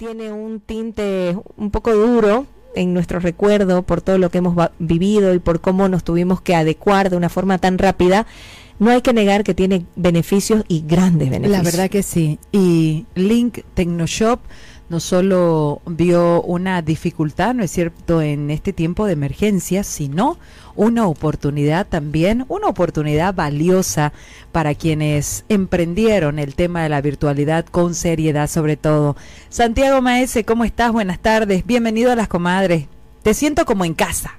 tiene un tinte un poco duro en nuestro recuerdo por todo lo que hemos vivido y por cómo nos tuvimos que adecuar de una forma tan rápida, no hay que negar que tiene beneficios y grandes beneficios. La verdad que sí. Y Link Technoshop no solo vio una dificultad, ¿no es cierto?, en este tiempo de emergencia, sino una oportunidad también, una oportunidad valiosa para quienes emprendieron el tema de la virtualidad con seriedad sobre todo. Santiago Maese, ¿cómo estás? Buenas tardes, bienvenido a las comadres. Te siento como en casa.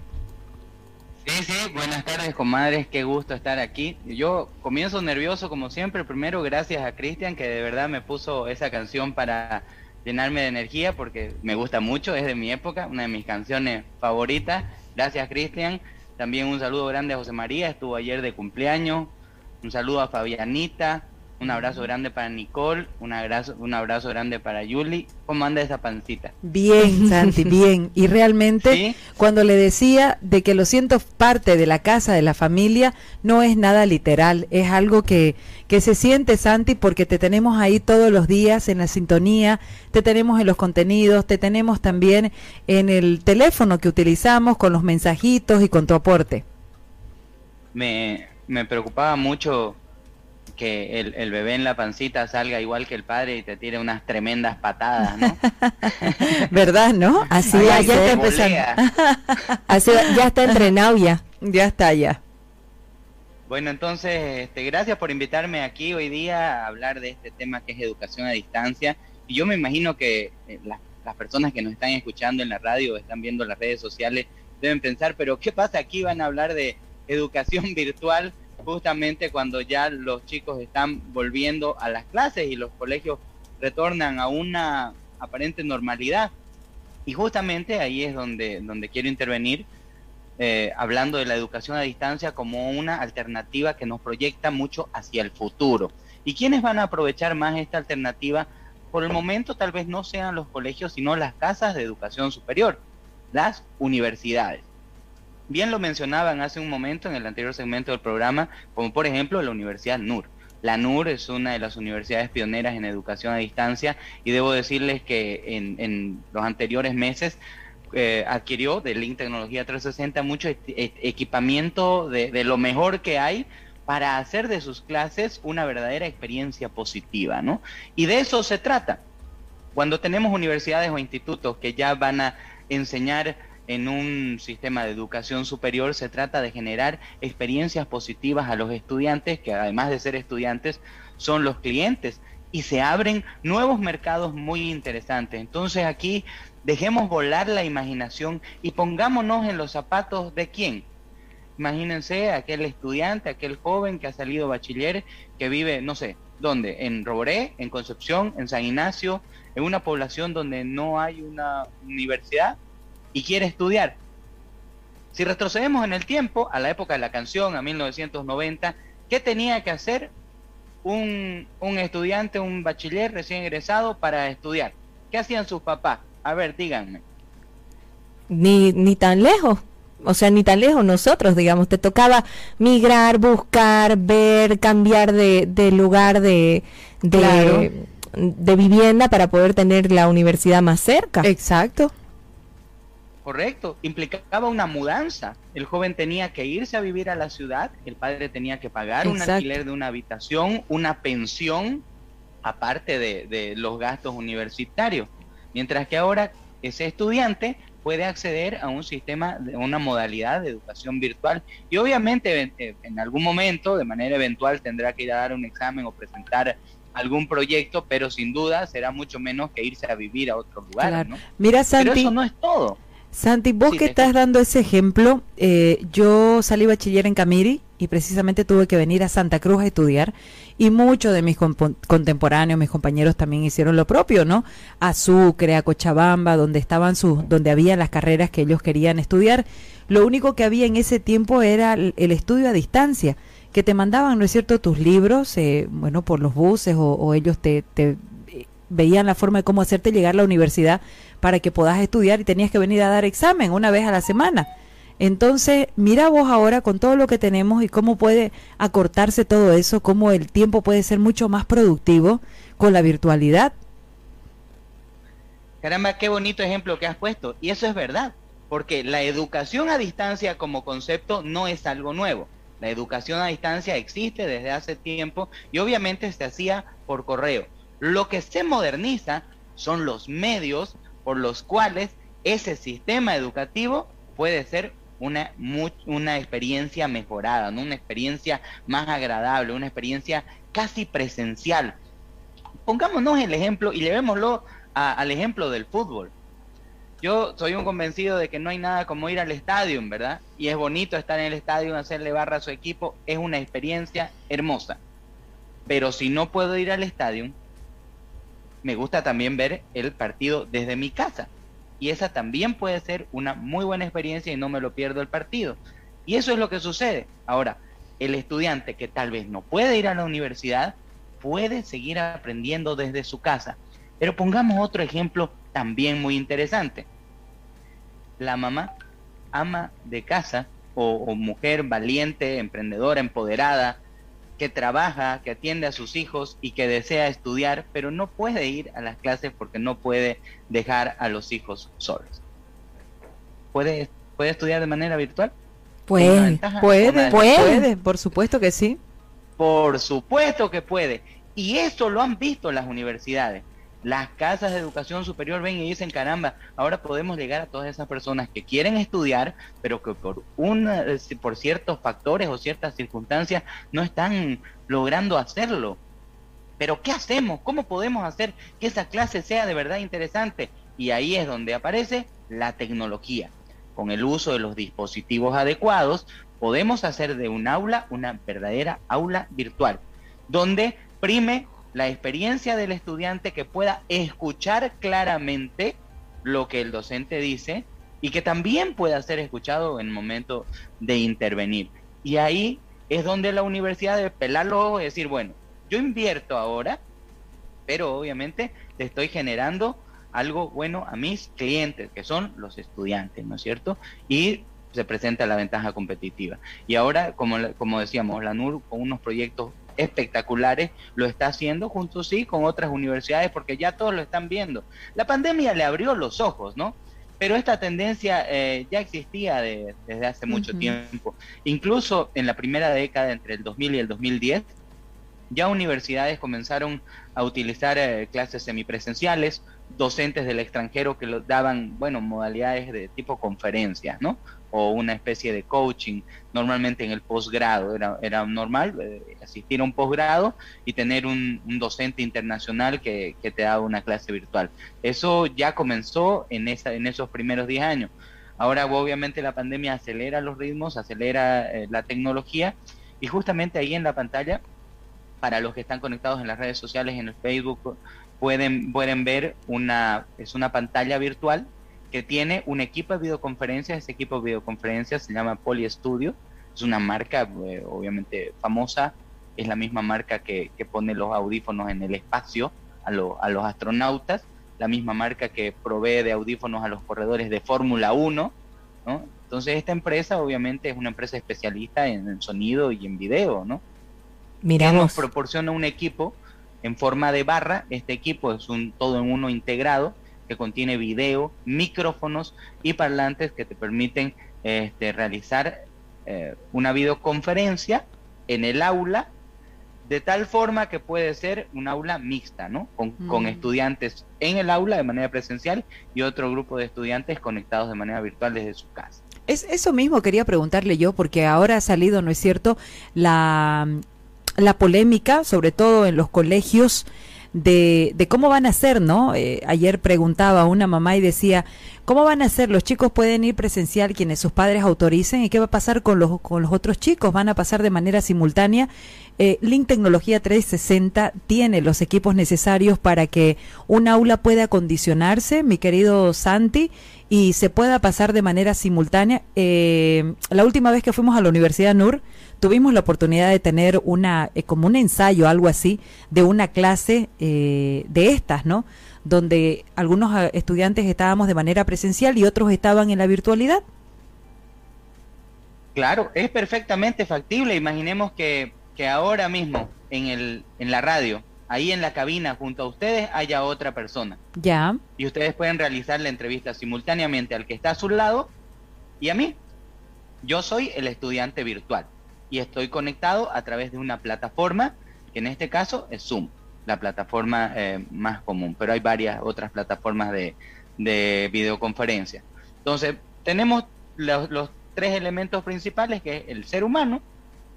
Sí, sí, buenas tardes, comadres, qué gusto estar aquí. Yo comienzo nervioso como siempre, primero gracias a Cristian que de verdad me puso esa canción para llenarme de energía porque me gusta mucho, es de mi época, una de mis canciones favoritas. Gracias, Cristian. También un saludo grande a José María, estuvo ayer de cumpleaños. Un saludo a Fabianita, un abrazo grande para Nicole, un abrazo, un abrazo grande para Yuli. ¿Cómo anda esa pancita? Bien, Santi, bien. Y realmente, cuando le decía de que lo siento parte de la casa, de la familia, no es nada literal, es algo que, que se siente, Santi, porque te tenemos ahí todos los días en la sintonía, te tenemos en los contenidos, te tenemos también en el teléfono que utilizamos con los mensajitos y con tu aporte. Me, me preocupaba mucho que el, bebé en la pancita salga igual que el padre y te tire unas tremendas patadas, ¿no? ¿Verdad, no? Así ya, está empezando. Así, ya está entrenado ya. Ya está ya. Bueno, entonces, este, gracias por invitarme aquí hoy día a hablar de este tema que es educación a distancia. Y yo me imagino que eh, las personas que nos están escuchando en la radio, están viendo las redes sociales, deben pensar, pero ¿qué pasa aquí? Van a hablar de educación virtual justamente cuando ya los chicos están volviendo a las clases y los colegios retornan a una aparente normalidad. Y justamente ahí es donde, donde quiero intervenir, eh, hablando de la educación a distancia como una alternativa que nos proyecta mucho hacia el futuro. ¿Y quiénes van a aprovechar más esta alternativa? Por el momento tal vez no sean los colegios, sino las casas de educación superior, las universidades bien lo mencionaban hace un momento en el anterior segmento del programa, como por ejemplo la Universidad NUR. La NUR es una de las universidades pioneras en educación a distancia y debo decirles que en, los anteriores meses eh, adquirió de Link Tecnología 360 mucho equipamiento de, de, lo mejor que hay para hacer de sus clases una verdadera experiencia positiva, ¿no? Y de eso se trata. Cuando tenemos universidades o institutos que ya van a enseñar en un sistema de educación superior se trata de generar experiencias positivas a los estudiantes, que además de ser estudiantes, son los clientes, y se abren nuevos mercados muy interesantes. Entonces aquí dejemos volar la imaginación y pongámonos en los zapatos de quién. Imagínense aquel estudiante, aquel joven que ha salido bachiller, que vive, no sé, ¿dónde? En Roboré, en Concepción, en San Ignacio, en una población donde no hay una universidad, y quiere estudiar. Si retrocedemos en el tiempo, a la época de la canción, a 1990, ¿qué tenía que hacer un, estudiante, un bachiller recién egresado para estudiar? ¿Qué hacían sus papás? A ver, díganme. Ni, ni tan lejos. O sea, ni tan lejos nosotros, digamos, te tocaba migrar, buscar, ver, cambiar de, de lugar de, de, de vivienda para poder tener la universidad más cerca. Exacto. Correcto, implicaba una mudanza. El joven tenía que irse a vivir a la ciudad, el padre tenía que pagar un alquiler de una habitación, una pensión, aparte de, los gastos universitarios. Mientras que ahora ese estudiante puede acceder a un sistema, de una modalidad de educación virtual y obviamente eh, en algún momento, de manera eventual, tendrá que ir a dar un examen o presentar algún proyecto, pero sin duda será mucho menos que irse a vivir a otro lugar. Mira, Santi, pero eso no es todo. Santi, vos que estás dando ese ejemplo, eh, yo salí bachiller en Camiri y precisamente tuve que venir a Santa Cruz a estudiar y muchos de mis contemporáneos, mis compañeros también hicieron lo propio, ¿no? A Sucre, a Cochabamba, donde estaban sus, donde había las carreras que ellos querían estudiar. Lo único que había en ese tiempo era el, estudio a distancia, que te mandaban, ¿no es cierto?, tus libros, eh, bueno, por los buses o, ellos te, te veían la forma de cómo hacerte llegar a la universidad para que puedas estudiar y tenías que venir a dar examen una vez a la semana. Entonces, mira vos ahora con todo lo que tenemos y cómo puede acortarse todo eso, cómo el tiempo puede ser mucho más productivo con la virtualidad. Caramba, qué bonito ejemplo que has puesto. Y eso es verdad, porque la educación a distancia como concepto no es algo nuevo. La educación a distancia existe desde hace tiempo y obviamente se hacía por correo. Lo que se moderniza son los medios por los cuales ese sistema educativo puede ser una, una experiencia mejorada, una experiencia más agradable, una experiencia casi presencial. Pongámonos el ejemplo y llevémoslo al ejemplo del fútbol. Yo soy un convencido de que no hay nada como ir al estadio, ¿verdad? Y es bonito estar en el estadio, hacerle barra a su equipo, es una experiencia hermosa. Pero si no puedo ir al estadio, me gusta también ver el partido desde mi casa. Y esa también puede ser una muy buena experiencia y no me lo pierdo el partido. Y eso es lo que sucede. Ahora, el estudiante que tal vez no puede ir a la universidad, puede seguir aprendiendo desde su casa. Pero pongamos otro ejemplo también muy interesante. La mamá, ama de casa o, mujer valiente, emprendedora, empoderada, que trabaja, que atiende a sus hijos y que desea estudiar, pero no puede ir a las clases porque no puede dejar a los hijos solos. ¿Puede, puede estudiar de manera virtual? Puede, puede, puede, por supuesto que sí. Por supuesto que puede. Y eso lo han visto las universidades las casas de educación superior ven y dicen, caramba, ahora podemos llegar a todas esas personas que quieren estudiar, pero que por, una, por ciertos factores o ciertas circunstancias no están logrando hacerlo. Pero ¿qué hacemos? ¿Cómo podemos hacer que esa clase sea de verdad interesante? Y ahí es donde aparece la tecnología. Con el uso de los dispositivos adecuados, podemos hacer de un aula una verdadera aula virtual, donde prime la experiencia del estudiante que pueda escuchar claramente lo que el docente dice y que también pueda ser escuchado en el momento de intervenir. Y ahí es donde la universidad debe pelar los ojos y decir, bueno, yo invierto ahora, pero obviamente le estoy generando algo bueno a mis clientes, que son los estudiantes, ¿no es cierto? Y se presenta la ventaja competitiva. Y ahora, como, como decíamos, la NUR con unos proyectos espectaculares, lo está haciendo junto sí con otras universidades porque ya todos lo están viendo. La pandemia le abrió los ojos, ¿no? Pero esta tendencia eh, ya existía desde hace mucho tiempo. Incluso en la primera década, entre el 2000 y el 2010, ya universidades comenzaron a utilizar eh, clases semipresenciales, docentes del extranjero que lo daban, bueno, modalidades de tipo conferencias, ¿no? O una especie de coaching, normalmente en el posgrado, era, era normal eh, asistir a un posgrado y tener un, docente internacional que, te daba una clase virtual. Eso ya comenzó en, esa, en esos primeros 10 años. Ahora obviamente la pandemia acelera los ritmos, acelera eh, la tecnología y justamente ahí en la pantalla, para los que están conectados en las redes sociales, en el Facebook, pueden, pueden ver una, es una pantalla virtual que tiene un equipo de videoconferencias. Ese equipo de videoconferencias se llama Poly Studio. Es una marca eh, obviamente famosa. Es la misma marca que, pone los audífonos en el espacio a, a, los astronautas. La misma marca que provee de audífonos a los corredores de Fórmula 1. Entonces esta empresa obviamente es una empresa especialista en, sonido y en video. ¿no? Miramos. nos proporciona un equipo en forma de barra. Este equipo es un todo en uno integrado que contiene video, micrófonos y parlantes que te permiten este, realizar eh, una videoconferencia en el aula de tal forma que puede ser un aula mixta, ¿no? Con, con, mm. estudiantes en el aula de manera presencial y otro grupo de estudiantes conectados de manera virtual desde su casa. Es eso mismo quería preguntarle yo, porque ahora ha salido, ¿no es cierto?, la, la polémica, sobre todo en los colegios, de, de cómo van a ser, ¿no? Eh, ayer preguntaba a una mamá y decía, ¿cómo van a ser? Los chicos pueden ir presencial quienes sus padres autoricen y qué va a pasar con los, con los otros chicos, van a pasar de manera simultánea. Eh, Link Tecnología 360 tiene los equipos necesarios para que un aula pueda acondicionarse, mi querido Santi, y se pueda pasar de manera simultánea. Eh, la última vez que fuimos a la Universidad NUR, tuvimos la oportunidad de tener una, eh, como un ensayo, algo así, de una clase eh, de estas, ¿no? Donde algunos eh, estudiantes estábamos de manera presencial y otros estaban en la virtualidad. Claro, es perfectamente factible. Imaginemos que, que ahora mismo en, el, en la radio ahí en la cabina junto a ustedes haya otra persona. Ya. Y ustedes pueden realizar la entrevista simultáneamente al que está a su lado y a mí. Yo soy el estudiante virtual y estoy conectado a través de una plataforma, que en este caso es Zoom, la plataforma eh, más común, pero hay varias otras plataformas de, videoconferencia. Entonces, tenemos los, los tres elementos principales, que es el ser humano,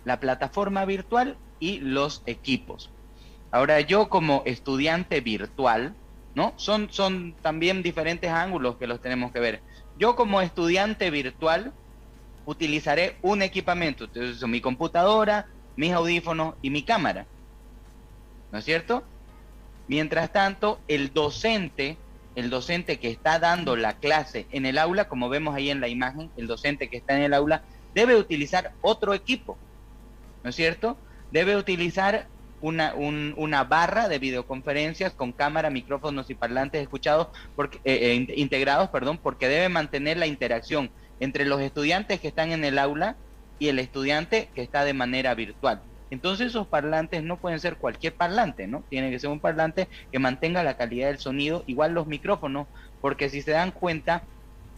la plataforma virtual y los equipos. Ahora yo como estudiante virtual, ¿no? Son, son también diferentes ángulos que los tenemos que ver. Yo como estudiante virtual utilizaré un equipamiento, entonces mi computadora, mis audífonos y mi cámara. ¿No es cierto? Mientras tanto, el docente, el docente que está dando la clase en el aula, como vemos ahí en la imagen, el docente que está en el aula debe utilizar otro equipo. ¿No es cierto? Debe utilizar una, una, barra de videoconferencias con cámara, micrófonos y parlantes escuchados porque, eh, eh, integrados, perdón, porque debe mantener la interacción entre los estudiantes que están en el aula y el estudiante que está de manera virtual. Entonces esos parlantes no pueden ser cualquier parlante, ¿no? Tiene que ser un parlante que mantenga la calidad del sonido, igual los micrófonos, porque si se dan cuenta,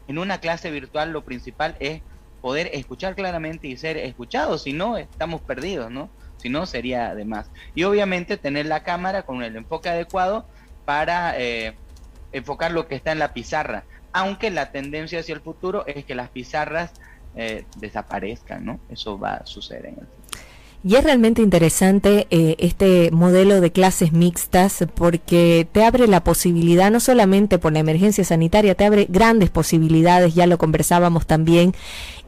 en una clase virtual lo principal es poder escuchar claramente y ser escuchados, si no estamos perdidos, ¿no? si no sería de más. Y obviamente tener la cámara con el enfoque adecuado para eh, enfocar lo que está en la pizarra, aunque la tendencia hacia el futuro es que las pizarras eh, desaparezcan, ¿no? Eso va a suceder en el futuro. Y es realmente interesante eh, este modelo de clases mixtas porque te abre la posibilidad, no solamente por la emergencia sanitaria, te abre grandes posibilidades, ya lo conversábamos también,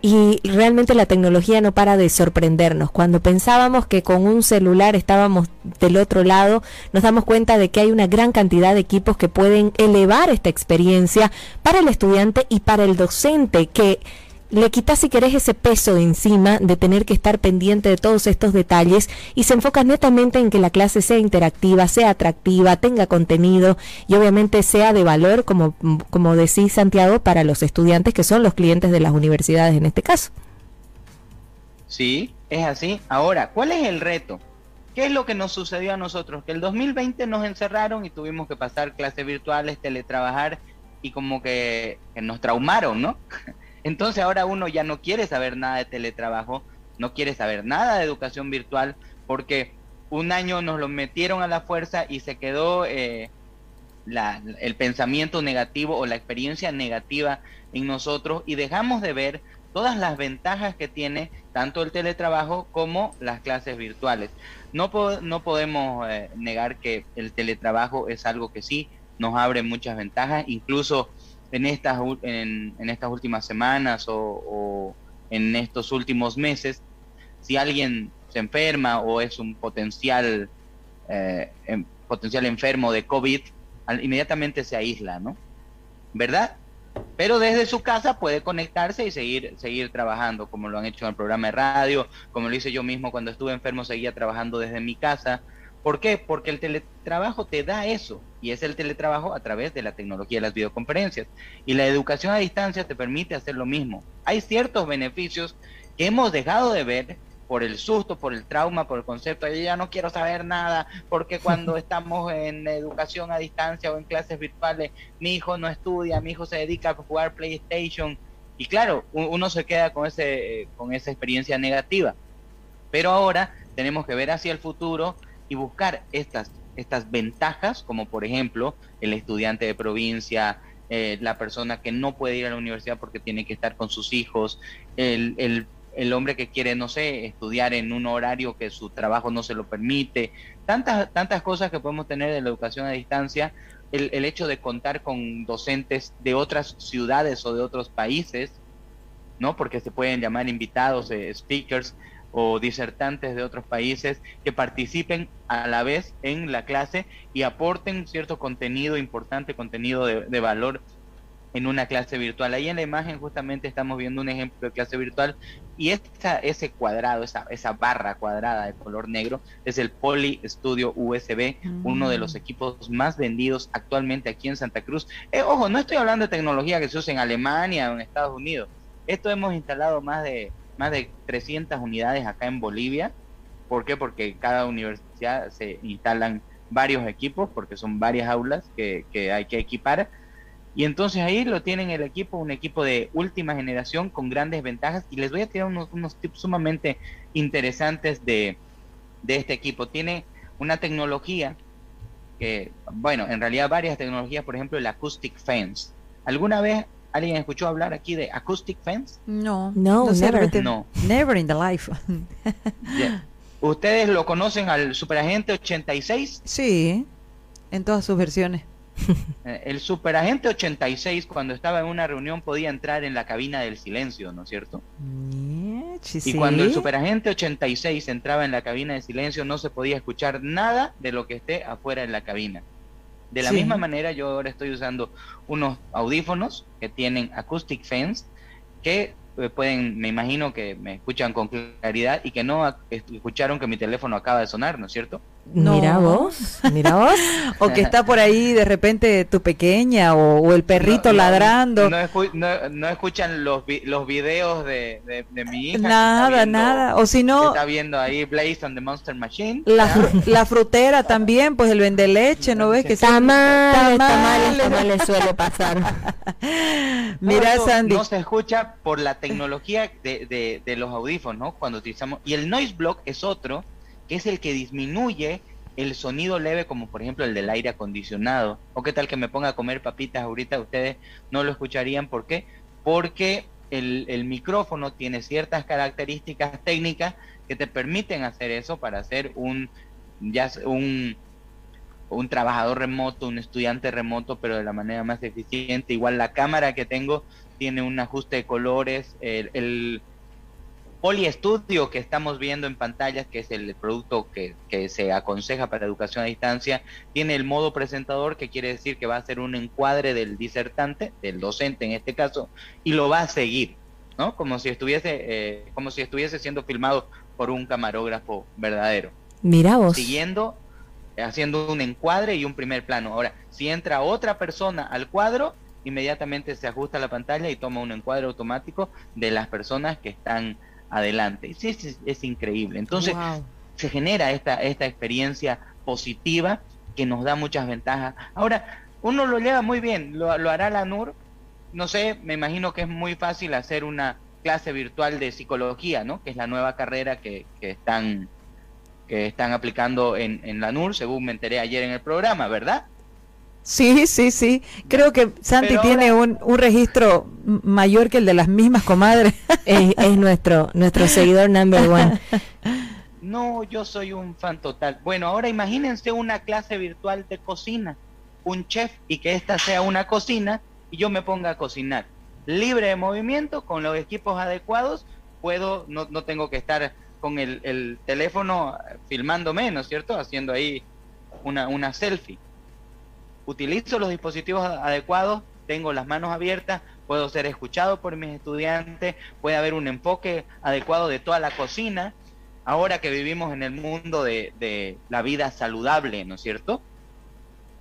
y realmente la tecnología no para de sorprendernos. Cuando pensábamos que con un celular estábamos del otro lado, nos damos cuenta de que hay una gran cantidad de equipos que pueden elevar esta experiencia para el estudiante y para el docente que le quitas si querés ese peso de encima de tener que estar pendiente de todos estos detalles y se enfoca netamente en que la clase sea interactiva, sea atractiva, tenga contenido y obviamente sea de valor, como, como decís Santiago, para los estudiantes que son los clientes de las universidades en este caso. Sí, es así. Ahora, ¿cuál es el reto? ¿Qué es lo que nos sucedió a nosotros? Que el 2020 nos encerraron y tuvimos que pasar clases virtuales, teletrabajar y como que, que nos traumaron, ¿no? Entonces ahora uno ya no quiere saber nada de teletrabajo, no quiere saber nada de educación virtual, porque un año nos lo metieron a la fuerza y se quedó eh, el pensamiento negativo o la experiencia negativa en nosotros y dejamos de ver todas las ventajas que tiene tanto el teletrabajo como las clases virtuales. No, no podemos eh, negar que el teletrabajo es algo que sí nos abre muchas ventajas, incluso en estas, en, estas últimas semanas o, en estos últimos meses, si alguien se enferma o es un potencial, eh, em, potencial enfermo de COVID, inmediatamente se aísla, ¿no? ¿Verdad? Pero desde su casa puede conectarse y seguir, seguir trabajando, como lo han hecho en el programa de radio, como lo hice yo mismo cuando estuve enfermo, seguía trabajando desde mi casa. ¿Por qué? Porque el teletrabajo te da eso, y es el teletrabajo a través de la tecnología de las videoconferencias. Y la educación a distancia te permite hacer lo mismo. Hay ciertos beneficios que hemos dejado de ver por el susto, por el trauma, por el concepto yo ya no quiero saber nada, porque cuando estamos en educación a distancia o en clases virtuales, mi hijo no estudia, mi hijo se dedica a jugar PlayStation. Y claro, uno se queda con, ese, con esa experiencia negativa. Pero ahora tenemos que ver hacia el futuro y buscar estas, estas ventajas, como por ejemplo el estudiante de provincia, eh, la persona que no puede ir a la universidad porque tiene que estar con sus hijos, el, el, el, hombre que quiere, no sé, estudiar en un horario que su trabajo no se lo permite, tantas, tantas cosas que podemos tener de la educación a distancia, el, el hecho de contar con docentes de otras ciudades o de otros países, ¿no? Porque se pueden llamar invitados, eh, speakers, o disertantes de otros países que participen a la vez en la clase y aporten cierto contenido importante, contenido de, valor en una clase virtual. Ahí en la imagen justamente estamos viendo un ejemplo de clase virtual y esta, ese cuadrado, esa, esa barra cuadrada de color negro es el Poly Studio USB, uno de los mm. equipos más vendidos actualmente aquí en Santa Cruz. Eh, ojo, no estoy hablando de tecnología que se usa en Alemania o en Estados Unidos. Esto hemos instalado más de más de 300 unidades acá en Bolivia. ¿Por qué? Porque cada universidad se instalan varios equipos, porque son varias aulas que, que hay que equipar. Y entonces ahí lo tienen el equipo, un equipo de última generación con grandes ventajas. Y les voy a tirar unos, unos tips sumamente interesantes de, de este equipo. Tiene una tecnología que, bueno, en realidad varias tecnologías, por ejemplo, el Acoustic Fence. ¿Alguna vez alguien escuchó hablar aquí de Acoustic Fence? No, No, no, never. No. Never in the life. Ya. ¿Ustedes lo conocen al Superagente 86? sí, en todas sus versiones. Eh, El Superagente 86, cuando estaba en una reunión, podía entrar en la cabina del silencio, ¿no es cierto? Niechi, Y sí. cuando el Superagente 86 entraba en la cabina de silencio, no se podía escuchar nada de lo que esté afuera en la cabina. De la Sí. misma manera, yo ahora estoy usando unos audífonos que tienen Acoustic Fence, que eh, pueden, me imagino que me escuchan con claridad y que no escucharon que mi teléfono acaba de sonar, ¿no es cierto? No. Mira vos, mira vos. O que está por ahí de repente tu pequeña o, o el perrito No, no, ladrando. No, escu- no- no escuchan los, vi- los videos de, de- de mi hija. nada, viendo- nada. O si no, Está viendo ahí Blaze and the Monster Machine. la, ¿ya? fru- la frutera también, pues el vende leche, ¿no ves? que se- Tamales, tamales, Tamales. tamales suele pasar. Mira, Sandy. No se escucha por la tecnología de, de- de los audífonos, ¿no? Cuando utilizamos. Y el noise block es otro, que es el que disminuye el sonido leve, como por ejemplo el del aire acondicionado. O qué tal que me ponga a comer papitas ahorita, ustedes no lo escucharían. ¿Por qué? Porque el, micrófono tiene ciertas características técnicas que te permiten hacer eso para hacer un, ya un, un trabajador remoto, un estudiante remoto, pero de la manera más eficiente. Igual la cámara que tengo tiene un ajuste de colores, el Poliestudio que estamos viendo en pantallas, que es el producto que, que se aconseja para educación a distancia, tiene el modo presentador, que quiere decir que va a ser un encuadre del disertante, del docente en este caso, y lo va a seguir, ¿no? Como si estuviese, eh, como si estuviese siendo filmado por un camarógrafo verdadero Mira vos. siguiendo, haciendo un encuadre y un primer plano. Ahora, si entra otra persona al cuadro, inmediatamente se ajusta la pantalla y toma un encuadre automático de las personas que están adelante. Sí, sí, es, increíble. Entonces, Wow. se genera esta, esta experiencia positiva que nos da muchas ventajas. Ahora, uno lo lleva muy bien, lo, lo hará la NUR. No sé, me imagino que es muy fácil hacer una clase virtual de psicología, ¿no? Que es la nueva carrera que, que están que están aplicando en, en la NUR, según me enteré ayer en el programa, ¿verdad? Sí, sí, sí. Creo que Santi tiene un, un registro mayor que el de las mismas comadres. Es, es nuestro, nuestro seguidor number one. No, yo soy un fan total. Bueno, ahora imagínense una clase virtual de cocina, un chef y que esta sea una cocina y yo me ponga a cocinar. Libre de movimiento, con los equipos adecuados, puedo, no, no tengo que estar con el, el teléfono filmándome, ¿no es cierto? Haciendo ahí una, una selfie. Utilizo los dispositivos adecuados, tengo las manos abiertas, puedo ser escuchado por mis estudiantes, puede haber un enfoque adecuado de toda la cocina, ahora que vivimos en el mundo de, de la vida saludable, ¿no es cierto?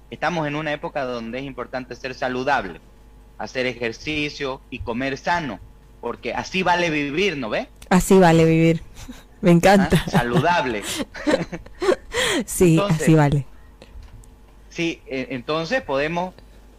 Estamos en una época donde es importante ser saludable, hacer ejercicio y comer sano, porque así vale vivir, ¿no ve? Así vale vivir. Me ¿Ah? encanta. Saludable. Sí, Entonces, así vale. Sí, eh, entonces podemos,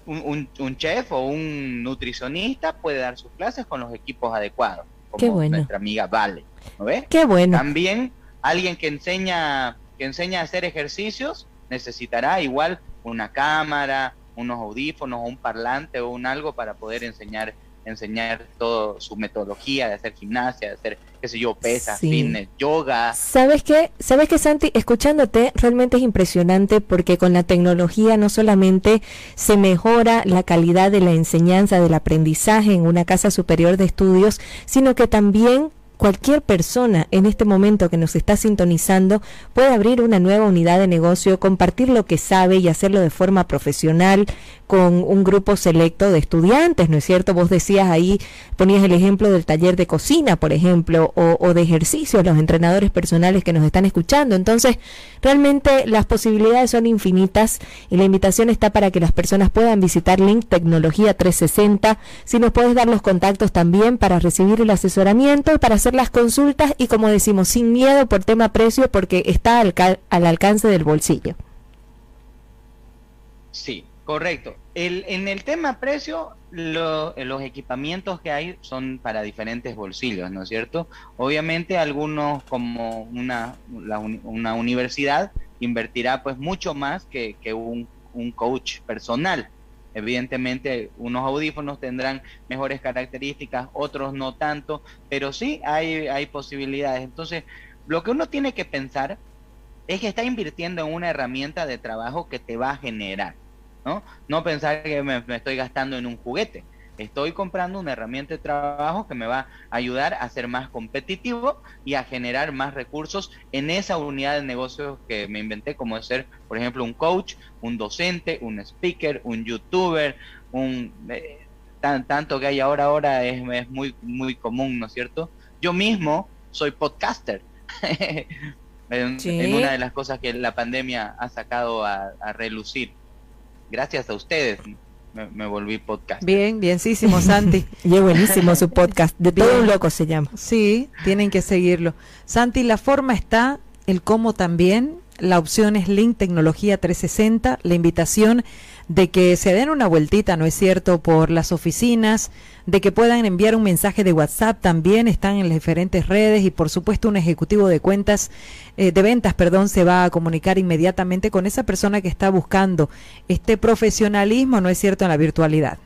un, un- un chef o un nutricionista puede dar sus clases con los equipos adecuados, como Qué bueno. nuestra amiga Vale, ¿no ve? Qué bueno. También alguien que enseña, que enseña a hacer ejercicios necesitará igual una cámara, unos audífonos, un parlante o un algo para poder enseñar enseñar toda su metodología de hacer gimnasia, de hacer, qué sé yo, pesas, Sí. fitness, yoga. ¿Sabes qué? ¿Sabes qué, Santi? Escuchándote, realmente es impresionante porque con la tecnología no solamente se mejora la calidad de la enseñanza, del aprendizaje en una casa superior de estudios, sino que también cualquier persona en este momento que nos está sintonizando puede abrir una nueva unidad de negocio, compartir lo que sabe y hacerlo de forma profesional con un grupo selecto de estudiantes, ¿no es cierto? Vos decías ahí, ponías el ejemplo del taller de cocina, por ejemplo, o, o de ejercicio, los entrenadores personales que nos están escuchando. Entonces, realmente las posibilidades son infinitas y la invitación está para que las personas puedan visitar Link Tecnología 360. Si nos puedes dar los contactos también para recibir el asesoramiento y para hacer las consultas y como decimos, sin miedo por tema precio porque está al, al alcance del bolsillo. Sí, correcto. El, en el tema precio, los equipamientos que hay son para diferentes bolsillos, ¿no es cierto? Obviamente algunos como una, una universidad invertirá pues mucho más que, que un, un coach personal. Evidentemente, unos audífonos tendrán mejores características, otros no tanto, pero sí hay, hay posibilidades. Entonces, lo que uno tiene que pensar es que está invirtiendo en una herramienta de trabajo que te va a generar, ¿no? No pensar que me, estoy gastando en un juguete. Estoy comprando una herramienta de trabajo que me va a ayudar a ser más competitivo y a generar más recursos en esa unidad de negocios que me inventé, como ser, por ejemplo, un coach, un docente, un speaker, un youtuber, un eh, tan, tanto que hay ahora ahora es, es muy muy común, ¿no es cierto? Yo mismo soy podcaster. en, una de las cosas que la pandemia ha sacado a, relucir. Gracias a ustedes me, volví podcast. Bien, bienísimo, Santi. y es buenísimo su podcast, de todo un loco se llama. Sí, tienen que seguirlo. Santi, la forma está, el cómo también, la opción es Link Tecnología 360, la invitación de que se den una vueltita, ¿no es cierto?, por las oficinas, de que puedan enviar un mensaje de WhatsApp, también están en las diferentes redes y por supuesto un ejecutivo de cuentas, eh, de ventas, perdón, se va a comunicar inmediatamente con esa persona que está buscando este profesionalismo, ¿no es cierto?, en la virtualidad.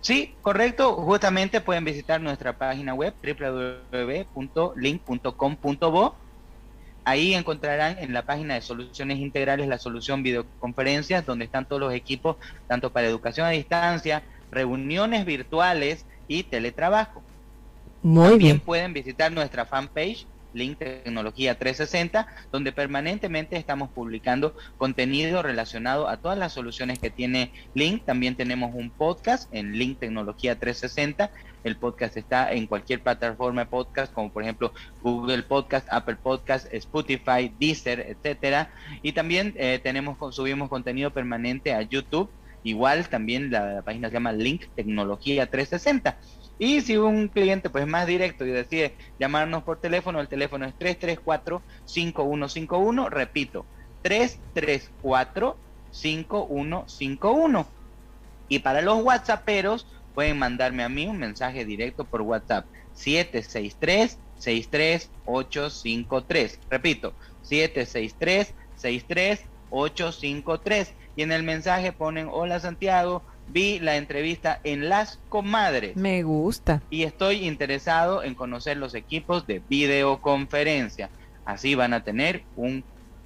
Sí, correcto. Justamente pueden visitar nuestra página web www.link.com.bo Ahí encontrarán en la página de soluciones integrales la solución videoconferencias, donde están todos los equipos, tanto para educación a distancia, reuniones virtuales y teletrabajo. Muy También pueden visitar nuestra fanpage Link Tecnología 360, donde permanentemente estamos publicando contenido relacionado a todas las soluciones que tiene Link. También tenemos un podcast en Link Tecnología 360. El podcast está en cualquier plataforma de podcast, como por ejemplo Google Podcast, Apple Podcast, Spotify, Deezer, etcétera. Y también eh, tenemos subimos contenido permanente a YouTube. Igual también la página se llama Link Tecnología 360. Y si un cliente pues más directo y decide llamarnos por teléfono, el teléfono es 334-5151, repito, 334-5151. Y para los WhatsApperos pueden mandarme a mí un mensaje directo por WhatsApp 763 63853. Repito, 763 63853 y en el mensaje ponen hola Santiago, vi la entrevista en Las Comadres. Me gusta. Y estoy interesado en conocer los equipos de videoconferencia. Así van a tener un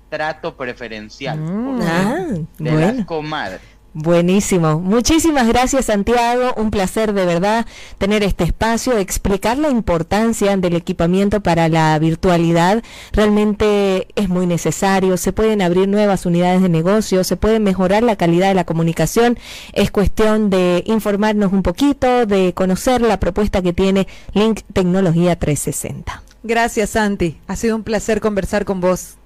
trato preferencial mm. ah, de Las Comadres. Buenísimo. Muchísimas gracias Santiago. Un placer de verdad tener este espacio, explicar la importancia del equipamiento para la virtualidad. Realmente es muy necesario. Se pueden abrir nuevas unidades de negocio, se puede mejorar la calidad de la comunicación. Es cuestión de informarnos un poquito, de conocer la propuesta que tiene Link Tecnología 360. Gracias Santi. Ha sido un placer conversar con vos.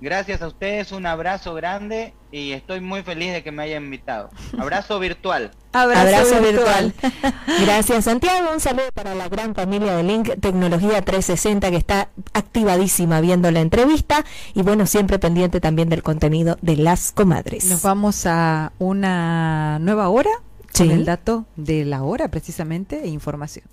Gracias a ustedes, un abrazo grande y estoy muy feliz de que me hayan invitado. Abrazo virtual. Abrazo, virtual. Gracias Santiago, un saludo para la gran familia de Link Tecnología 360 que está activadísima viendo la entrevista y bueno, siempre pendiente también del contenido de las comadres. Nos vamos a una nueva hora con el dato de la hora precisamente e información.